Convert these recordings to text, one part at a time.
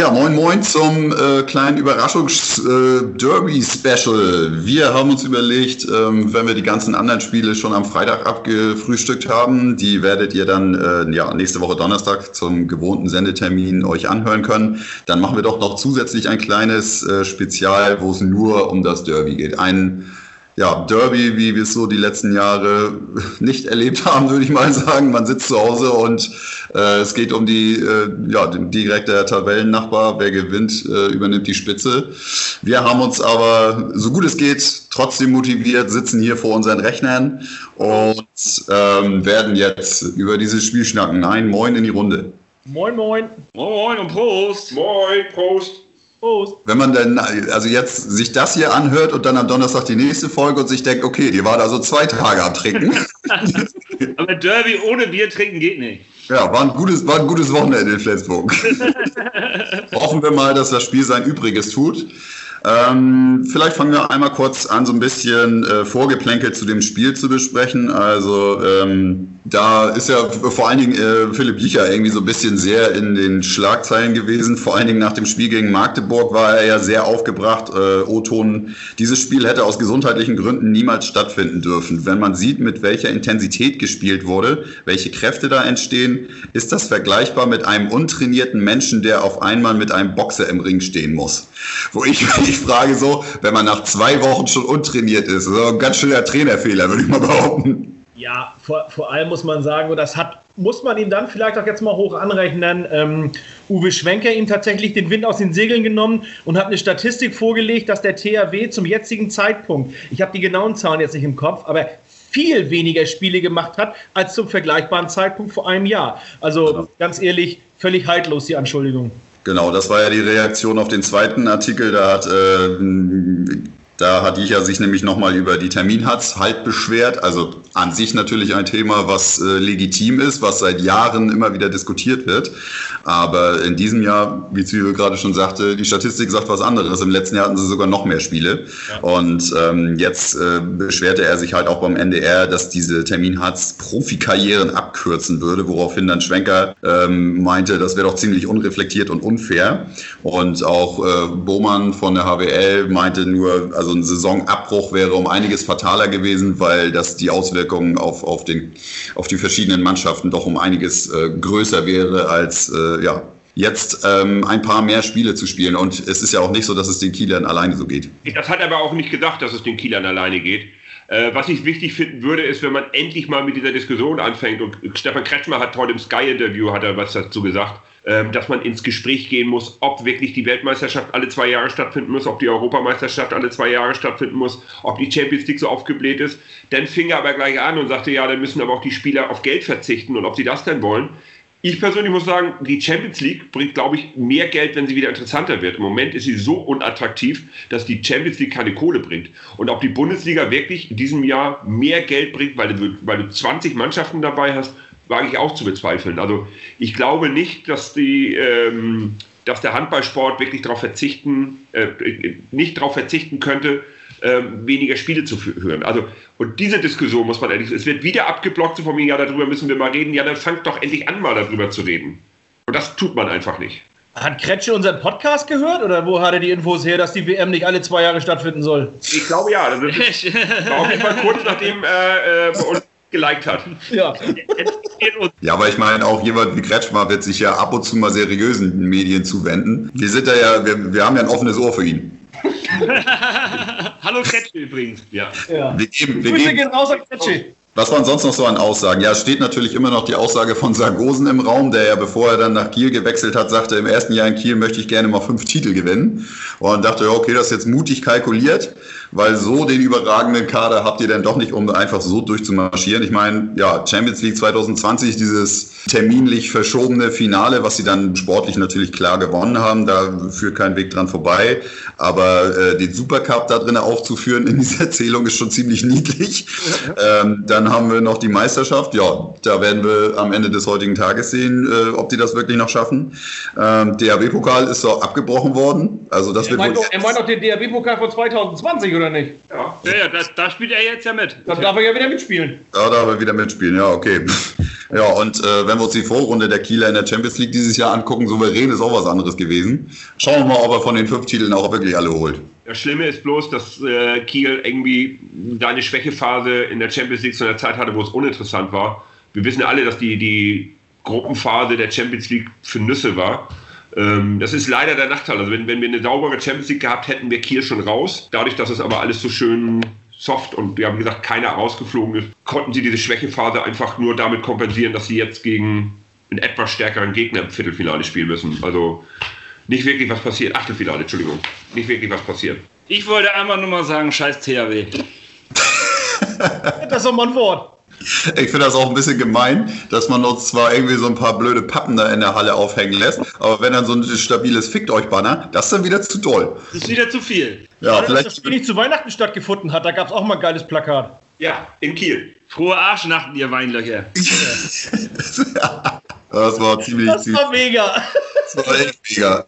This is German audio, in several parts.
Ja, moin moin zum äh, kleinen Überraschungs-Derby-Special. Äh, wir haben uns überlegt, ähm, wenn wir die ganzen anderen Spiele schon am Freitag abgefrühstückt haben, die werdet ihr dann äh, ja, nächste Woche Donnerstag zum gewohnten Sendetermin euch anhören können. Dann machen wir doch noch zusätzlich ein kleines äh, Spezial, wo es nur um das Derby geht. Ein ja, Derby, wie wir es so die letzten Jahre nicht erlebt haben, würde ich mal sagen. Man sitzt zu Hause und äh, es geht um die, äh, ja, direkte Tabellennachbar. Wer gewinnt, äh, übernimmt die Spitze. Wir haben uns aber, so gut es geht, trotzdem motiviert, sitzen hier vor unseren Rechnern und ähm, werden jetzt über dieses Spiel schnacken. Nein, moin in die Runde. Moin, moin. Moin und Prost. Moin, Prost. Prost. Wenn man dann also jetzt sich das hier anhört und dann am Donnerstag die nächste Folge und sich denkt, okay, die war da so zwei Tage am Trinken. Aber Derby ohne Bier trinken geht nicht. Ja, war ein gutes, war ein gutes Wochenende in Flensburg. Hoffen wir mal, dass das Spiel sein Übriges tut. Ähm, vielleicht fangen wir einmal kurz an, so ein bisschen äh, Vorgeplänkel zu dem Spiel zu besprechen. Also ähm, da ist ja vor allen Dingen äh, Philipp Licher irgendwie so ein bisschen sehr in den Schlagzeilen gewesen. Vor allen Dingen nach dem Spiel gegen Magdeburg war er ja sehr aufgebracht. Äh, O-Ton, dieses Spiel hätte aus gesundheitlichen Gründen niemals stattfinden dürfen. Wenn man sieht, mit welcher Intensität gespielt wurde, welche Kräfte da entstehen, ist das vergleichbar mit einem untrainierten Menschen, der auf einmal mit einem Boxer im Ring stehen muss. Wo ich ich frage so, wenn man nach zwei Wochen schon untrainiert ist, so ein ganz schöner Trainerfehler, würde ich mal behaupten. Ja, vor, vor allem muss man sagen, und das hat, muss man ihm dann vielleicht auch jetzt mal hoch anrechnen, ähm, Uwe Schwenker ihm tatsächlich den Wind aus den Segeln genommen und hat eine Statistik vorgelegt, dass der THW zum jetzigen Zeitpunkt, ich habe die genauen Zahlen jetzt nicht im Kopf, aber viel weniger Spiele gemacht hat als zum vergleichbaren Zeitpunkt vor einem Jahr. Also genau. ganz ehrlich, völlig haltlos die Anschuldigung. Genau, das war ja die Reaktion auf den zweiten Artikel. Da hat äh, da hat Jicha sich nämlich nochmal über die Terminhatz halt beschwert. Also an sich natürlich ein Thema, was äh, legitim ist, was seit Jahren immer wieder diskutiert wird. Aber in diesem Jahr, wie Zwiebel gerade schon sagte, die Statistik sagt was anderes. Im letzten Jahr hatten sie sogar noch mehr Spiele. Ja. Und ähm, jetzt äh, beschwerte er sich halt auch beim NDR, dass diese Terminhatz Profikarrieren abkürzen würde, woraufhin dann Schwenker ähm, meinte, das wäre doch ziemlich unreflektiert und unfair. Und auch äh, Bohmann von der HWL meinte nur, also also ein Saisonabbruch wäre um einiges fataler gewesen, weil das die Auswirkungen auf, auf, den, auf die verschiedenen Mannschaften doch um einiges äh, größer wäre als äh, ja, jetzt ähm, ein paar mehr Spiele zu spielen. Und es ist ja auch nicht so, dass es den Kielern alleine so geht. Das hat aber auch nicht gedacht, dass es den Kielern alleine geht. Äh, was ich wichtig finden würde, ist, wenn man endlich mal mit dieser Diskussion anfängt, und Stefan Kretschmer hat heute im Sky-Interview hat er was dazu gesagt, dass man ins Gespräch gehen muss, ob wirklich die Weltmeisterschaft alle zwei Jahre stattfinden muss, ob die Europameisterschaft alle zwei Jahre stattfinden muss, ob die Champions League so aufgebläht ist. Dann fing er aber gleich an und sagte, ja, dann müssen aber auch die Spieler auf Geld verzichten und ob sie das denn wollen. Ich persönlich muss sagen, die Champions League bringt, glaube ich, mehr Geld, wenn sie wieder interessanter wird. Im Moment ist sie so unattraktiv, dass die Champions League keine Kohle bringt. Und ob die Bundesliga wirklich in diesem Jahr mehr Geld bringt, weil du, weil du 20 Mannschaften dabei hast, wage ich auch zu bezweifeln. Also ich glaube nicht, dass die ähm, dass der Handballsport wirklich darauf verzichten, äh, nicht darauf verzichten könnte, äh, weniger Spiele zu führen. Also, und diese Diskussion muss man ehrlich, es wird wieder abgeblockt, so von mir, ja, darüber müssen wir mal reden, ja, dann fangt doch endlich an, mal darüber zu reden. Und das tut man einfach nicht. Hat Kretsche unseren Podcast gehört oder wo hat er die Infos her, dass die WM nicht alle zwei Jahre stattfinden soll? Ich glaube ja. Das ist, war auf jeden Fall kurz nachdem äh, äh, uns geliked hat. Ja. Ja, aber ich meine, auch jemand wie Kretschmer wird sich ja ab und zu mal seriösen Medien zuwenden. Wir sind da ja, wir, wir haben ja ein offenes Ohr für ihn. Hallo Kretsche übrigens. Ja. ja. Wir geben, wir Grüße geben, gehen raus an Kretsche. Was waren sonst noch so an Aussagen? Ja, es steht natürlich immer noch die Aussage von Sargosen im Raum, der ja, bevor er dann nach Kiel gewechselt hat, sagte, im ersten Jahr in Kiel möchte ich gerne mal fünf Titel gewinnen. Und dachte, ja, okay, das ist jetzt mutig kalkuliert weil so den überragenden Kader habt ihr denn doch nicht, um einfach so durchzumarschieren. Ich meine, ja, Champions League 2020, dieses terminlich verschobene Finale, was sie dann sportlich natürlich klar gewonnen haben, da führt kein Weg dran vorbei. Aber äh, den Supercup da drin aufzuführen in dieser Erzählung ist schon ziemlich niedlich. Ähm, dann haben wir noch die Meisterschaft. Ja, da werden wir am Ende des heutigen Tages sehen, äh, ob die das wirklich noch schaffen. Ähm, DHB-Pokal ist doch abgebrochen worden. Also das er, wird meint doch, er meint doch den DHB-Pokal von 2020, oder nicht? Ja, ja, ja das, da spielt er jetzt ja mit. Dann darf er ja wieder mitspielen. Da darf er wieder mitspielen, ja, okay. Ja, und äh, wenn wir uns die Vorrunde der Kieler in der Champions League dieses Jahr angucken, souverän ist auch was anderes gewesen. Schauen wir mal, ob er von den fünf Titeln auch wirklich alle holt. Das Schlimme ist bloß, dass äh, Kiel irgendwie seine Schwächephase in der Champions League zu einer Zeit hatte, wo es uninteressant war. Wir wissen alle, dass die, die Gruppenphase der Champions League für Nüsse war. Ähm, das ist leider der Nachteil. Also wenn, wenn wir eine saubere Champions League gehabt hätten, wäre Kiel schon raus. Dadurch, dass es aber alles so schön soft und wir haben gesagt, keiner rausgeflogen ist, konnten sie diese Schwächephase einfach nur damit kompensieren, dass sie jetzt gegen einen etwas stärkeren Gegner im Viertelfinale spielen müssen. Also nicht wirklich was passiert. Achtelfinale, Entschuldigung. Nicht wirklich was passiert. Ich wollte einfach nur mal sagen, scheiß THW. das ist doch mal ein Wort. Ich finde das auch ein bisschen gemein, dass man uns zwar irgendwie so ein paar blöde Pappen da in der Halle aufhängen lässt, aber wenn dann so ein stabiles Fickt euch Banner, das ist dann wieder zu doll. Das ist wieder zu viel. Ja, Oder vielleicht. Dass das Spiel nicht zu Weihnachten stattgefunden hat, da gab es auch mal ein geiles Plakat. Ja, in Kiel. Frohe Arschnachten, ihr Weinlöcher. das war ziemlich. Das war mega. Das war echt mega.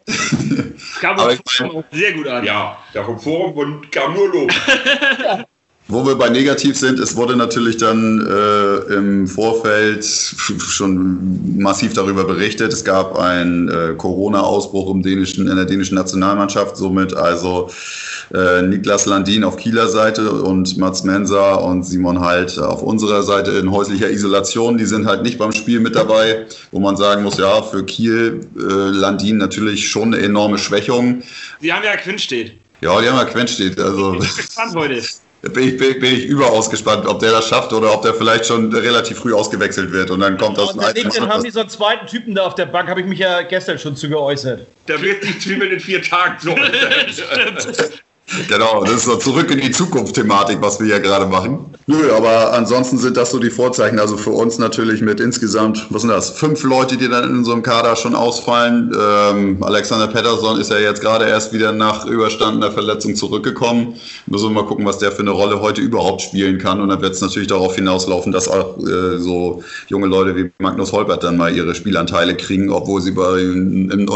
Kam uns sehr gut an. Ja, der Forum und kam nur Lob. Wo wir bei negativ sind, es wurde natürlich dann äh, im Vorfeld schon massiv darüber berichtet. Es gab einen äh, Corona-Ausbruch im dänischen, in der dänischen Nationalmannschaft, somit also äh, Niklas Landin auf Kieler Seite und Mats Mensa und Simon Halt auf unserer Seite in häuslicher Isolation. Die sind halt nicht beim Spiel mit dabei, wo man sagen muss, ja, für Kiel äh, Landin natürlich schon eine enorme Schwächung. Sie haben ja Quinn steht. Ja, die haben ja Quinn steht. Also. Ich bin gespannt heute bin ich, bin, bin ich überaus gespannt, ob der das schafft oder ob der vielleicht schon relativ früh ausgewechselt wird und dann kommt ja, aus dem Alten. Dann haben die so einen zweiten Typen da auf der Bank, habe ich mich ja gestern schon zu geäußert. Da wird sich Zwiebeln in vier Tagen so. Genau, das ist so zurück in die Zukunft-Thematik, was wir hier gerade machen. Nö, aber ansonsten sind das so die Vorzeichen. Also für uns natürlich mit insgesamt, was sind das, fünf Leute, die dann in unserem Kader schon ausfallen. Ähm, Alexander Pettersson ist ja jetzt gerade erst wieder nach überstandener Verletzung zurückgekommen. Müssen wir mal gucken, was der für eine Rolle heute überhaupt spielen kann. Und dann wird es natürlich darauf hinauslaufen, dass auch äh, so junge Leute wie Magnus Holbert dann mal ihre Spielanteile kriegen, obwohl sie bei,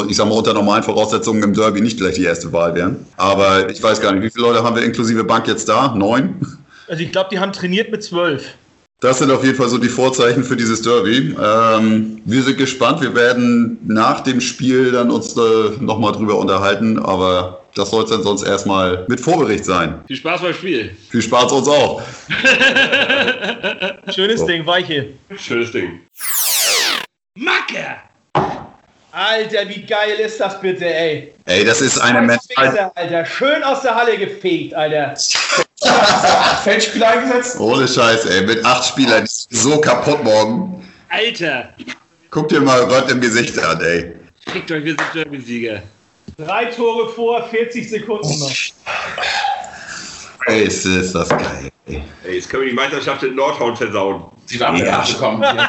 ich sag mal, unter normalen Voraussetzungen im Derby nicht gleich die erste Wahl wären. Aber ich weiß gar nicht, wie viele Leute haben wir inklusive Bank jetzt da? Neun? Also ich glaube, die haben trainiert mit zwölf. Das sind auf jeden Fall so die Vorzeichen für dieses Derby. Ähm, wir sind gespannt. Wir werden nach dem Spiel dann uns äh, nochmal drüber unterhalten, aber das soll es dann sonst erstmal mit Vorbericht sein. Viel Spaß beim Spiel. Viel Spaß uns auch. Schönes so. Ding, Weiche. Schönes Ding. Macke! Alter, wie geil ist das bitte, ey? Ey, das ist eine Mental. Alter, schön aus der Halle gefegt, Alter. Feldspieler eingesetzt? Ohne Scheiß, ey, mit acht Spielern ist so kaputt morgen. Alter. Guck dir mal Gott im Gesicht an, ey. Fickt euch, wir sind Derby-Sieger. Drei Tore vor, 40 Sekunden noch. Ey, ist, ist das geil, ey. ey. Jetzt können wir die Meisterschaft in Nordhorn versauen. Sie waren ja. gekommen.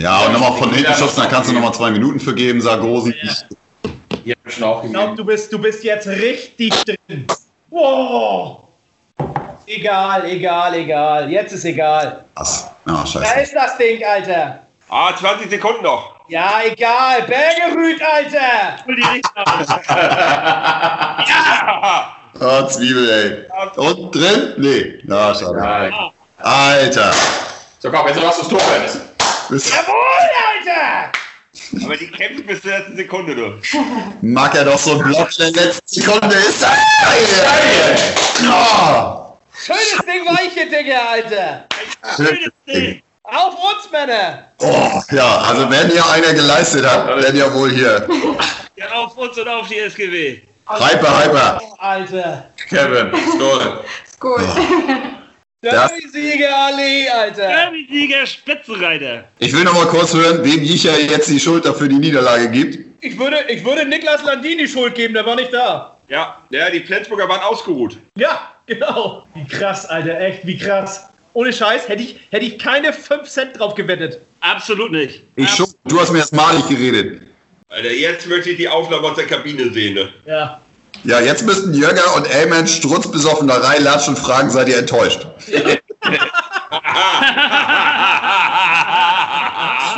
Ja, und nochmal von hinten schubsen, da kannst du nochmal zwei Minuten für geben, Sargosen. Ja. Ich glaube, du bist, du bist jetzt richtig drin. Wow! Egal, egal, egal. Jetzt ist egal. Was? Ah, scheiße. Da ist das Ding, Alter. Ah, 20 Sekunden noch. Ja, egal. Bergerüt, Alter. ja! Oh, Zwiebel, ey. Und drin? Nee. Ja, schade. Alter. So, komm, jetzt was das Tor ist. Jawohl, Alter! Aber die kämpfen bis zur letzten Sekunde, du. Mag er doch so ein Block in der letzten Sekunde. Ist geil! Oh. Schönes Ding, weiche Digga, Alter! Schönes Ding! Auf uns, Männer! Oh, ja, also wenn hier einer geleistet hat, dann ja wohl hier. Ja, auf uns und auf die SGW. Hyper, hyper. Alter. Kevin, Skol. Skol. Oh. Derby-Sieger Ali, Alter. Derby-Sieger Spitzenreiter. Ich will noch mal kurz hören, wem Jicha jetzt die Schuld dafür die Niederlage gibt. Ich würde, ich würde Niklas Landini Schuld geben, der war nicht da. Ja, ja, die Flensburger waren ausgeruht. Ja, genau. Wie krass, Alter, echt, wie krass. Ohne Scheiß, hätte ich, hätte ich keine 5 Cent drauf gewettet. Absolut nicht. Ich Absolut. schon. Du hast mir erst malig geredet. Alter, jetzt möchte ich die Aufnahme aus der Kabine sehen, ne? Ja. Ja, jetzt müssten Jürger und Elman strutzbesoffen da reinlatschen und fragen, seid ihr enttäuscht?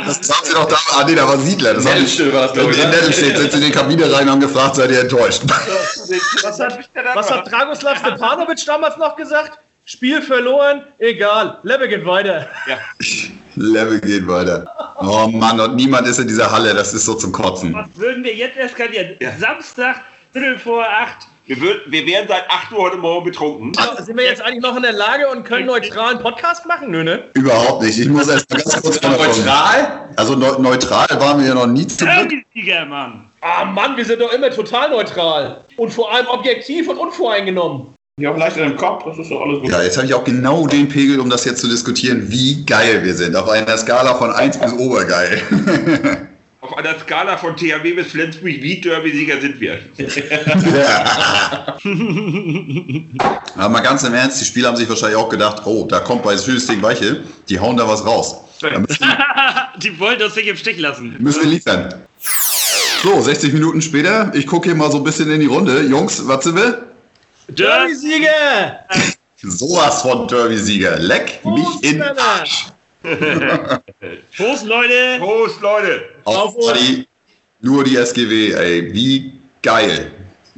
das haben sie doch da. Ah, nee, da war Siedler. Das Nettelstedt war das, In, in Nettelstedt sind sie in die Kabine rein und haben gefragt, seid ihr enttäuscht? was hat, was hat Dragoslav Stepanovic damals noch gesagt? Spiel verloren, egal. Level geht weiter. Ja. Level geht weiter. Oh Mann, und niemand ist in dieser Halle, das ist so zum Kotzen. Was würden wir jetzt eskalieren? Ja. Samstag, Viertel vor acht. Wir, würden, wir wären seit 8 Uhr heute Morgen betrunken. Sind wir jetzt eigentlich noch in der Lage und können neutralen Podcast machen? Nö, ne? Überhaupt nicht. Ich muss erst mal ganz kurz Neutral? Also neu- neutral waren wir ja noch nie Glück. Derby-Sieger, Mann. Ah Mann, wir sind doch immer total neutral. Und vor allem objektiv und unvoreingenommen. Ich habe leicht in den Kopf, das ist doch alles gut. Ja, jetzt habe ich auch genau den Pegel, um das jetzt zu diskutieren, wie geil wir sind. Auf einer Skala von 1 bis obergeil. Auf einer Skala von THW bis Flensburg, wie Derby-Sieger sind wir? Aber mal ganz im Ernst, die Spieler haben sich wahrscheinlich auch gedacht, oh, da kommt bei schönes Ding Weiche, die hauen da was raus. Da müssen, Die wollten uns nicht im Stich lassen. müssen wir liefern. So, 60 Minuten später, ich gucke hier mal so ein bisschen in die Runde. Jungs, was sind wir? Derby. Sieger! Sowas von Derby-Sieger. Leck mich in den Arsch. Prost, Leute. Prost, Leute! Auf die, nur die SGW, ey, wie geil.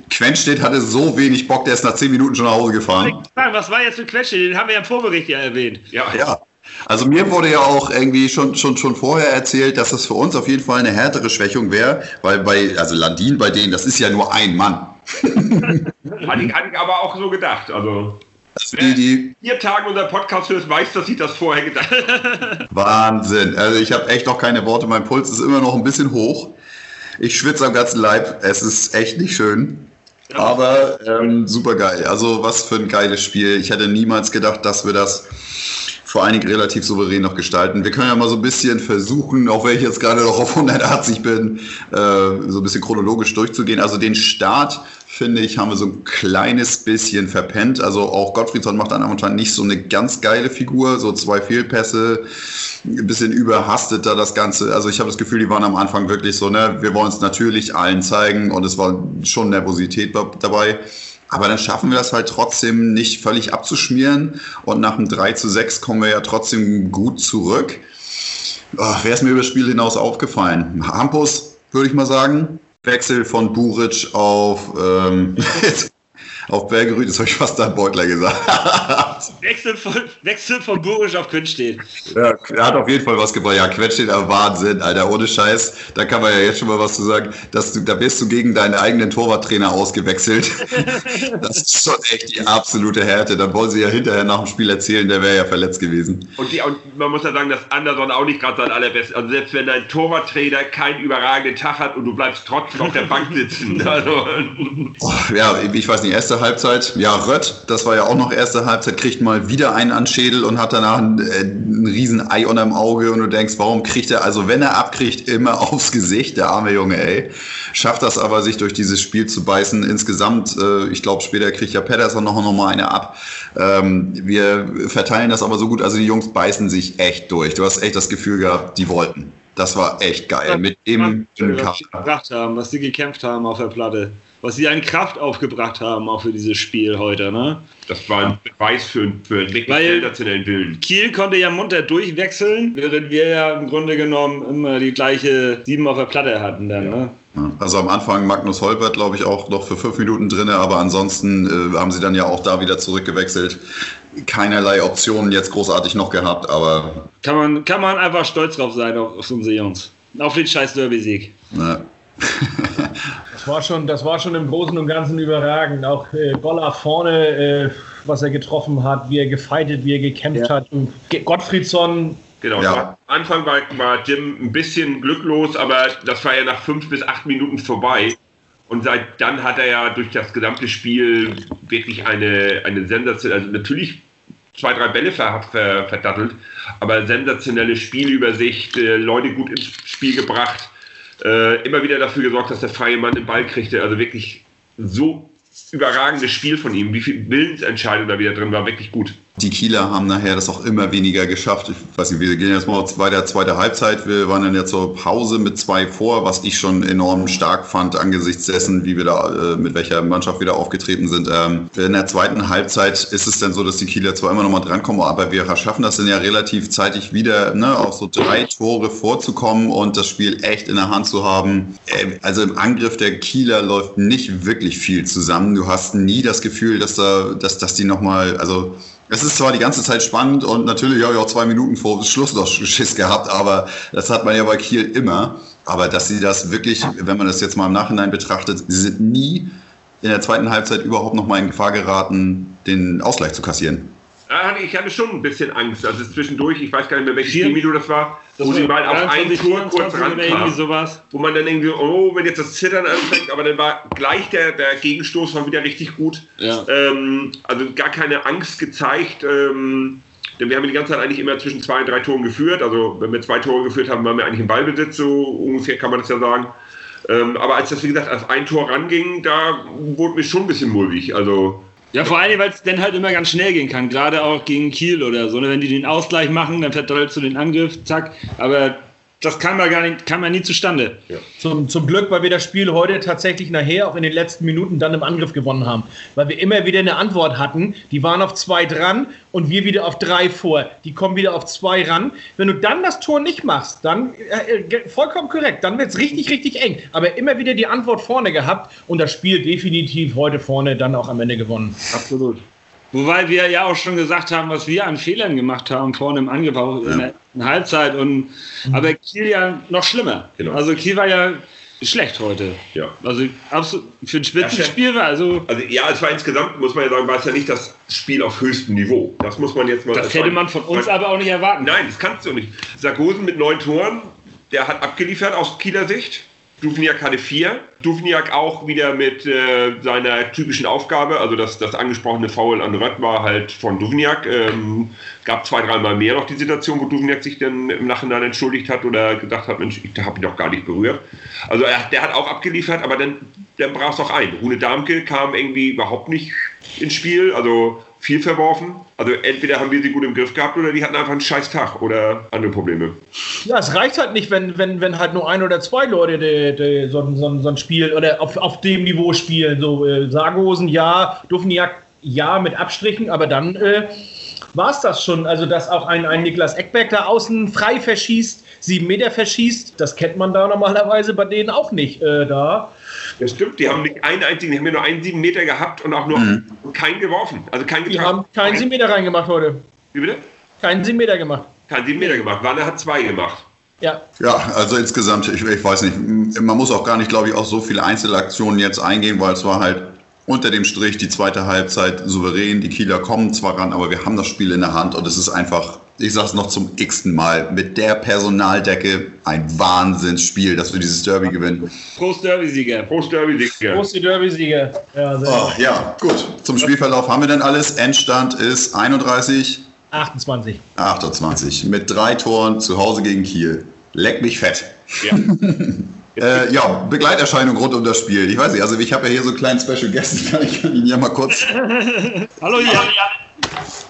Quenstedt hatte so wenig Bock, der ist nach 10 Minuten schon nach Hause gefahren. Was war jetzt für Quetsche? Den haben wir ja im Vorbericht ja erwähnt. Ja, Ja. Also mir wurde ja auch irgendwie schon, schon, schon vorher erzählt, dass das für uns auf jeden Fall eine härtere Schwächung wäre, weil bei, also Landin bei denen, das ist ja nur ein Mann. Hatte ich, hatte ich aber auch so gedacht. Also, Also die, die vier Tagen unser Podcast hört, weiß, dass ich das vorher gedacht habe. Wahnsinn. Also ich habe echt noch keine Worte, mein Puls ist immer noch ein bisschen hoch. Ich schwitze am ganzen Leib, es ist echt nicht schön. Aber ähm, super geil. Also was für ein geiles Spiel. Ich hätte niemals gedacht, dass wir das vor allen Dingen relativ souverän noch gestalten. Wir können ja mal so ein bisschen versuchen, auch wenn ich jetzt gerade noch auf 180 bin, äh, so ein bisschen chronologisch durchzugehen. Also den Start, finde ich, haben wir so ein kleines bisschen verpennt. Also auch Gottfriedson macht dann anscheinend nicht so eine ganz geile Figur, so zwei Fehlpässe, ein bisschen überhastet da das Ganze. Also ich habe das Gefühl, die waren am Anfang wirklich so, ne, wir wollen es natürlich allen zeigen und es war schon Nervosität dabei. Aber dann schaffen wir das halt trotzdem nicht völlig abzuschmieren. Und nach dem 3 zu 6 kommen wir ja trotzdem gut zurück. Oh, Wer ist mir über das Spiel hinaus aufgefallen? Hampus, würde ich mal sagen. Wechsel von Buric auf, ähm, auf Bergerüth, das habe ich fast an Beutler gesagt. Wechsel von, Wechsel von Burisch auf Künstedt. ja, er hat auf jeden Fall was gebracht. Ja, Quetsch steht aber Wahnsinn, Alter, ohne Scheiß. Da kann man ja jetzt schon mal was zu sagen. Dass du, da bist du gegen deinen eigenen Torwarttrainer ausgewechselt. das ist schon echt die absolute Härte. Dann wollen sie ja hinterher nach dem Spiel erzählen, der wäre ja verletzt gewesen. Und, die, und man muss ja sagen, dass Anderson auch nicht gerade sein allerbestes. Also selbst wenn dein Torwarttrainer keinen überragenden Tag hat und du bleibst trotzdem auf der Bank sitzen. Also, Oh, ja, ich weiß nicht, erste Halbzeit. Ja, Rött, das war ja auch noch erste Halbzeit, kriegt mal wieder einen an Schädel und hat danach ein, äh, ein riesen Ei unterm Auge und du denkst, warum kriegt er, also wenn er abkriegt, immer aufs Gesicht, der arme Junge, ey. Schafft das aber, sich durch dieses Spiel zu beißen. Insgesamt, äh, ich glaube, später kriegt ja Pedersen noch, noch mal eine ab. Ähm, wir verteilen das aber so gut, also die Jungs beißen sich echt durch. Du hast echt das Gefühl gehabt, die wollten. Das war echt geil. Mit dem dünnen was sie gebracht haben, was sie gekämpft haben auf der Platte. Was sie an Kraft aufgebracht haben, auch für dieses Spiel heute, ne? das war ein Beweis für, für einen wirklich sensationellen Willen. Kiel konnte ja munter durchwechseln, während wir ja im Grunde genommen immer die gleiche sieben auf der Platte hatten dann, ne? Ja, Also am Anfang Magnus Holbert, glaube ich, auch noch für fünf Minuten drin, aber ansonsten äh, haben sie dann ja auch da wieder zurückgewechselt. Keinerlei Optionen jetzt großartig noch gehabt, aber Kann man, kann man einfach stolz drauf sein auf, auf unsere Jungs. Auf den scheiß Derby-Sieg. Das war schon, das war schon im Großen und Ganzen überragend. Auch äh, Goller vorne, äh, was er getroffen hat, wie er gefeitet, wie er gekämpft Ja. hat. Und Gottfriedsson, Genau, Ja. am Anfang war, war Jim ein bisschen glücklos, aber das war ja nach fünf bis acht Minuten vorbei. Und seit dann hat er ja durch das gesamte Spiel wirklich eine, eine sensationelle, also natürlich zwei, drei Bälle ver, ver, verdattelt, aber sensationelle Spielübersicht, äh, Leute gut ins Spiel gebracht, äh, immer wieder dafür gesorgt, dass der freie Mann den Ball kriegte. Also wirklich so überragendes Spiel von ihm. Wie viel Willensentscheidung da wieder drin war, wirklich gut. Die Kieler haben nachher das auch immer weniger geschafft. Ich weiß nicht, wir gehen jetzt mal weiter, zweite Halbzeit. Wir waren dann ja zur Pause mit zwei vor, was ich schon enorm stark fand angesichts dessen, wie wir da, äh, mit welcher Mannschaft wir da aufgetreten sind. Ähm, in der zweiten Halbzeit ist es dann so, dass die Kieler zwar immer noch mal drankommen, aber wir schaffen das dann ja relativ zeitig wieder, ne, auf so drei Tore vorzukommen und das Spiel echt in der Hand zu haben. Äh, also im Angriff der Kieler läuft nicht wirklich viel zusammen. Du hast nie das Gefühl, dass da, dass, dass die noch mal, also Es ist zwar die ganze Zeit spannend und natürlich habe ich auch zwei Minuten vor Schluss noch Schiss gehabt, aber das hat man ja bei Kiel immer. Aber dass sie das wirklich, wenn man das jetzt mal im Nachhinein betrachtet, sie sind nie in der zweiten Halbzeit überhaupt noch mal in Gefahr geraten, den Ausgleich zu kassieren. Ich hatte schon ein bisschen Angst. Also zwischendurch, ich weiß gar nicht mehr, welches Spielvideo das war, das wo sie mal auf einen Tor kurz rankam, sowas. wo man dann irgendwie, oh, wenn jetzt das Zittern anfängt, aber dann war gleich der, der Gegenstoß war wieder richtig gut. Ja. Ähm, also gar keine Angst gezeigt. Ähm, denn wir haben die ganze Zeit eigentlich immer zwischen zwei und drei Toren geführt. Also wenn wir zwei Tore geführt haben, waren wir eigentlich im Ballbesitz, so ungefähr kann man das ja sagen. Ähm, aber als das, wie gesagt, auf ein Tor ranging, da wurde mir schon ein bisschen mulmig. Also ja, vor allem, weil es dann halt immer ganz schnell gehen kann, gerade auch gegen Kiel oder so. Ne? Wenn die den Ausgleich machen, dann verdrillst du den Angriff, zack. Aber das kam ja gar nicht, kam ja nie zustande. Ja. Zum, zum Glück, weil wir das Spiel heute tatsächlich nachher auch in den letzten Minuten dann im Angriff gewonnen haben. Weil wir immer wieder eine Antwort hatten. Die waren auf zwei dran und wir wieder auf drei vor. Die kommen wieder auf zwei ran. Wenn du dann das Tor nicht machst, dann äh, äh vollkommen korrekt, dann wird es richtig, richtig eng. Aber immer wieder die Antwort vorne gehabt und das Spiel definitiv heute vorne dann auch am Ende gewonnen. Absolut. Wobei wir ja auch schon gesagt haben, was wir an Fehlern gemacht haben vorne im Angriff, auch ja. in der Halbzeit. Und, mhm. Aber Kiel ja noch schlimmer. Genau. Also Kiel war ja schlecht heute. Ja. Also absolut für ein Spitzenspiel war also. Also ja, es war insgesamt, muss man ja sagen, war es ja nicht das Spiel auf höchstem Niveau. Das muss man jetzt mal. Das hätte man von uns aber auch nicht erwarten. Nein, das kannst du nicht. Sarkosen mit neun Toren, der hat abgeliefert aus Kieler Sicht. Duvniak hatte vier. Duvniak auch wieder mit äh, seiner typischen Aufgabe, also das, das angesprochene Foul an Rött war halt von Duvniak. Ähm, gab zwei, dreimal mehr noch die Situation, wo Duvniak sich dann im Nachhinein entschuldigt hat oder gesagt hat, Mensch, ich habe ihn doch gar nicht berührt. Also er, der hat auch abgeliefert, aber dann, dann brach es auch ein. Rune Darmke kam irgendwie überhaupt nicht ins Spiel, also viel verworfen. Also entweder haben wir sie gut im Griff gehabt oder die hatten einfach einen scheiß Tag oder andere Probleme. Ja, es reicht halt nicht, wenn, wenn, wenn halt nur ein oder zwei Leute die, die, so, so, so ein Spiel oder auf, auf dem Niveau spielen. So äh, Sargosen ja, Dufniak ja mit Abstrichen, aber dann äh, war es das schon. Also, dass auch ein, ein Niklas Eckberg da außen frei verschießt, sieben Meter verschießt, das kennt man da normalerweise bei denen auch nicht. Äh, da das stimmt, die haben nicht einen einzigen, die haben ja nur einen sieben Meter gehabt und auch nur mhm. keinen geworfen. Also keinen Die haben keinen sieben Meter reingemacht heute. Wie bitte? Keinen sieben Meter gemacht. Keinen sieben Meter gemacht. Warner hat zwei gemacht. Ja. Ja, also insgesamt, ich, ich weiß nicht, man muss auch gar nicht, glaube ich, auf so viele Einzelaktionen jetzt eingehen, weil es war halt unter dem Strich die zweite Halbzeit souverän. Die Kieler kommen zwar ran, aber wir haben das Spiel in der Hand und es ist einfach, ich sage es noch zum x-ten Mal, mit der Personaldecke ein Wahnsinnsspiel, dass wir dieses Derby gewinnen. Prost Derby-Sieger. Prost Derby-Sieger. Prost Derby-Sieger. Ja, oh, ja, gut. Zum Spielverlauf haben wir denn alles. Endstand ist 31. 28. 28. Mit drei Toren zu Hause gegen Kiel. Leck mich fett. Ja. Äh, ja, Begleiterscheinung rund um das Spiel. Ich weiß nicht, also ich habe ja hier so einen kleinen Special Guest, kann ich kann ihn ja mal kurz. Hallo Jan.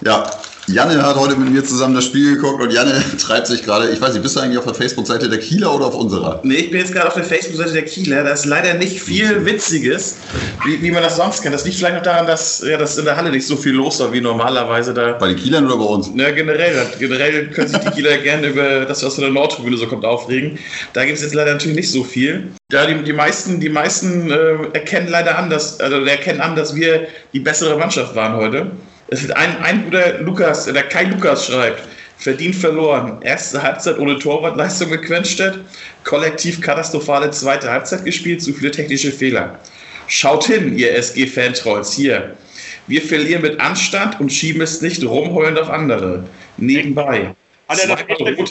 Ja, Janne hat heute mit mir zusammen das Spiel geguckt und Janne treibt sich gerade, ich weiß nicht, bist du eigentlich auf der Facebook-Seite der Kieler oder auf unserer? Nee, ich bin jetzt gerade auf der Facebook-Seite der Kieler. Da ist leider nicht viel Witziges, wie, wie man das sonst kennt. Das liegt vielleicht noch daran, dass, ja, dass in der Halle nicht so viel los war wie normalerweise da. Bei den Kielern oder bei uns? Ja, generell. Generell können sich die Kieler gerne über das, was von der Nordtribüne so kommt, aufregen. Da gibt es jetzt leider natürlich nicht so viel. Ja, die, die meisten, die meisten äh, erkennen leider an, dass, also erkennen an, dass wir die bessere Mannschaft waren heute. Es ist ein, ein guter Lukas, der Kai Lukas schreibt, verdient verloren. Erste Halbzeit ohne Torwartleistung mit Quenstedt, kollektiv katastrophale zweite Halbzeit gespielt, zu viele technische Fehler. Schaut hin, ihr SG-Fantrolls, hier. Wir verlieren mit Anstand und schieben es nicht rumheulend auf andere. Nebenbei. Hat er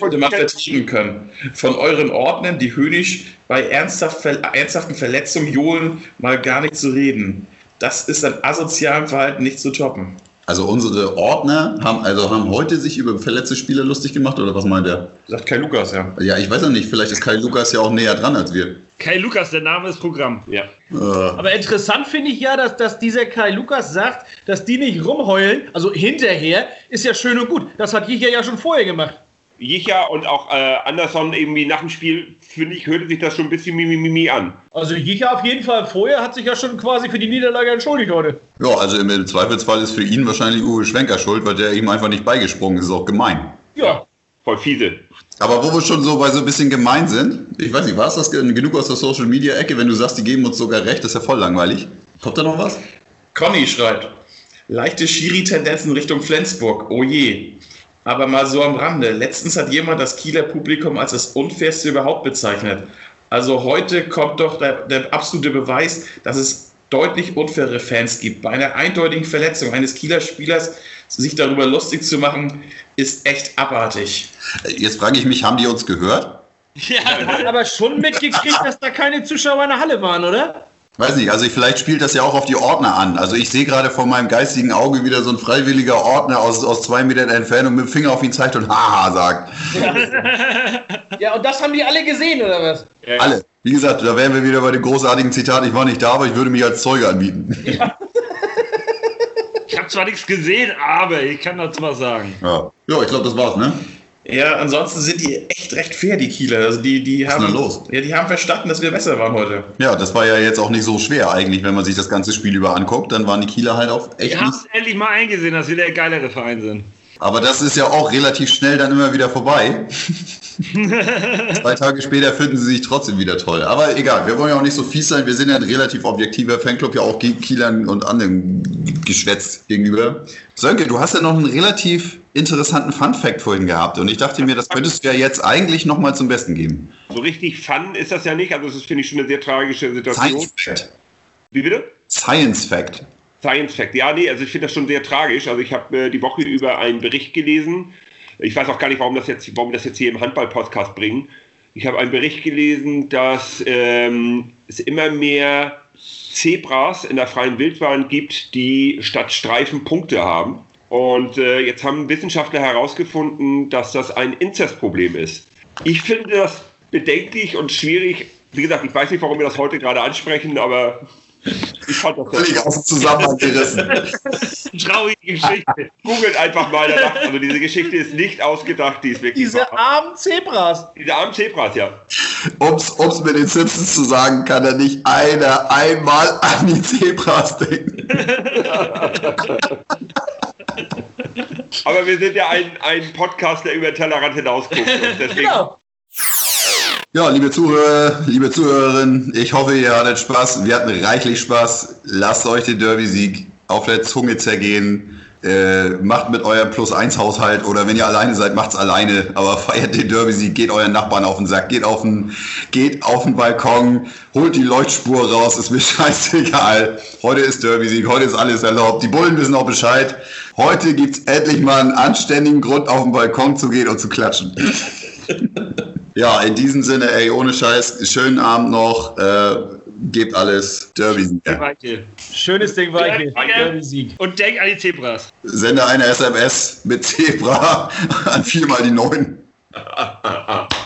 heute mal vertrieben können. Von euren Ordnern, die höhnisch bei ernsthaft, ernsthaften Verletzungen johlen, mal gar nicht zu reden. Das ist an asozialem Verhalten nicht zu toppen. Also unsere Ordner haben also haben heute sich über verletzte Spieler lustig gemacht oder was meint er? Sagt Kai Lukas, ja. Ja, ich weiß noch nicht, vielleicht ist Kai Lukas ja auch näher dran als wir. Kai Lukas, der Name ist Programm. Ja. Äh. Aber interessant finde ich ja, dass, dass dieser Kai Lukas sagt, dass die nicht rumheulen, also hinterher, ist ja schön und gut. Das hat Jicher ja schon vorher gemacht. Jicha und auch äh, Anderson irgendwie nach dem Spiel, finde ich, hörte sich das schon ein bisschen mimimi an. Also Jicha auf jeden Fall vorher hat sich ja schon quasi für die Niederlage entschuldigt heute. Ja, also im Zweifelsfall ist für ihn wahrscheinlich Uwe Schwenker schuld, weil der ihm einfach nicht beigesprungen ist. ist auch gemein. Ja. Voll fiese. Aber wo wir schon so bei so ein bisschen gemein sind, ich weiß nicht, war es das genug aus der Social Media Ecke, wenn du sagst, die geben uns sogar recht, das ist ja voll langweilig. Kommt da noch was? Conny schreibt, Leichte Schiri-Tendenzen Richtung Flensburg. Oh je. Aber mal so am Rande. Letztens hat jemand das Kieler Publikum als das unfairste überhaupt bezeichnet. Also heute kommt doch der, der absolute Beweis, dass es deutlich unfaire Fans gibt. Bei einer eindeutigen Verletzung eines Kieler Spielers sich darüber lustig zu machen, ist echt abartig. Jetzt frage ich mich, haben die uns gehört? Ja, hat aber schon mitgekriegt, dass da keine Zuschauer in der Halle waren, oder? Weiß nicht, also vielleicht spielt das ja auch auf die Ordner an. Also ich sehe gerade vor meinem geistigen Auge wieder so ein freiwilliger Ordner aus, aus zwei Metern Entfernung mit dem Finger auf ihn zeigt und Haha sagt. Ja. ja, und das haben die alle gesehen, oder was? Ja. Alle. Wie gesagt, da wären wir wieder bei dem großartigen Zitat, ich war nicht da, aber ich würde mich als Zeuge anbieten. Ja. ich habe zwar nichts gesehen, aber ich kann dazu was sagen. Ja, ja ich glaube, das war's, ne? Ja, ansonsten sind die echt recht fair, die Kieler. Also die, die haben, los? Ja, die haben verstanden, dass wir besser waren heute. Ja, das war ja jetzt auch nicht so schwer eigentlich, wenn man sich das ganze Spiel über anguckt. Dann waren die Kieler halt auch echt. Ich hab's endlich mal eingesehen, dass wir der geilere Verein sind. Aber das ist ja auch relativ schnell dann immer wieder vorbei. Zwei Tage später finden sie sich trotzdem wieder toll. Aber egal, wir wollen ja auch nicht so fies sein. Wir sind ja ein relativ objektiver Fanclub, ja auch Kielern und anderen Geschwätz gegenüber. Sönke, du hast ja noch einen relativ interessanten Fun-Fact vorhin gehabt und ich dachte mir, das könntest du ja jetzt eigentlich nochmal zum Besten geben. So richtig Fun ist das ja nicht, also das finde ich schon eine sehr tragische Situation. Science Fact. Wie bitte? Science Fact. Science Fact. Ja, nee, also ich finde das schon sehr tragisch. Also ich habe äh, die Woche über einen Bericht gelesen. Ich weiß auch gar nicht, warum, das jetzt, warum wir das jetzt hier im Handball-Podcast bringen. Ich habe einen Bericht gelesen, dass ähm, es immer mehr Zebras in der freien Wildbahn gibt, die statt Streifen Punkte haben. Und äh, jetzt haben Wissenschaftler herausgefunden, dass das ein Inzestproblem ist. Ich finde das bedenklich und schwierig. Wie gesagt, ich weiß nicht, warum wir das heute gerade ansprechen, aber ich fand das völlig aus dem Zusammenhang gerissen. Traurige Geschichte. Googelt einfach mal danach. Also diese Geschichte ist nicht ausgedacht, die ist wirklich. Diese wahr. armen Zebras. Diese armen Zebras, ja. Um es mit den Simpsons zu sagen, kann er nicht einer einmal an die Zebras denken. Aber wir sind ja ein, ein Podcast, der über den Tellerrand hinausguckt. Deswegen genau. Ja, liebe Zuhörer, liebe Zuhörerinnen, ich hoffe, ihr hattet Spaß. Wir hatten reichlich Spaß. Lasst euch den Derby-Sieg auf der Zunge zergehen. Äh, macht mit eurem Plus-1-Haushalt oder wenn ihr alleine seid, macht's alleine. Aber feiert den Derby-Sieg, geht euren Nachbarn auf den Sack, geht auf den, geht auf den Balkon, holt die Leuchtspur raus, ist mir scheißegal. Heute ist Derby-Sieg, heute ist alles erlaubt. Die Bullen wissen auch Bescheid. Heute gibt's endlich mal einen anständigen Grund, auf den Balkon zu gehen und zu klatschen. Ja, in diesem Sinne, ey, ohne Scheiß, schönen Abend noch. Äh, gebt alles. Derby-Sieg. Schönes Ding, Weiche. Derby-Sieg. Und denk an die Zebras. Sende eine SMS mit Zebra an viermal die neun.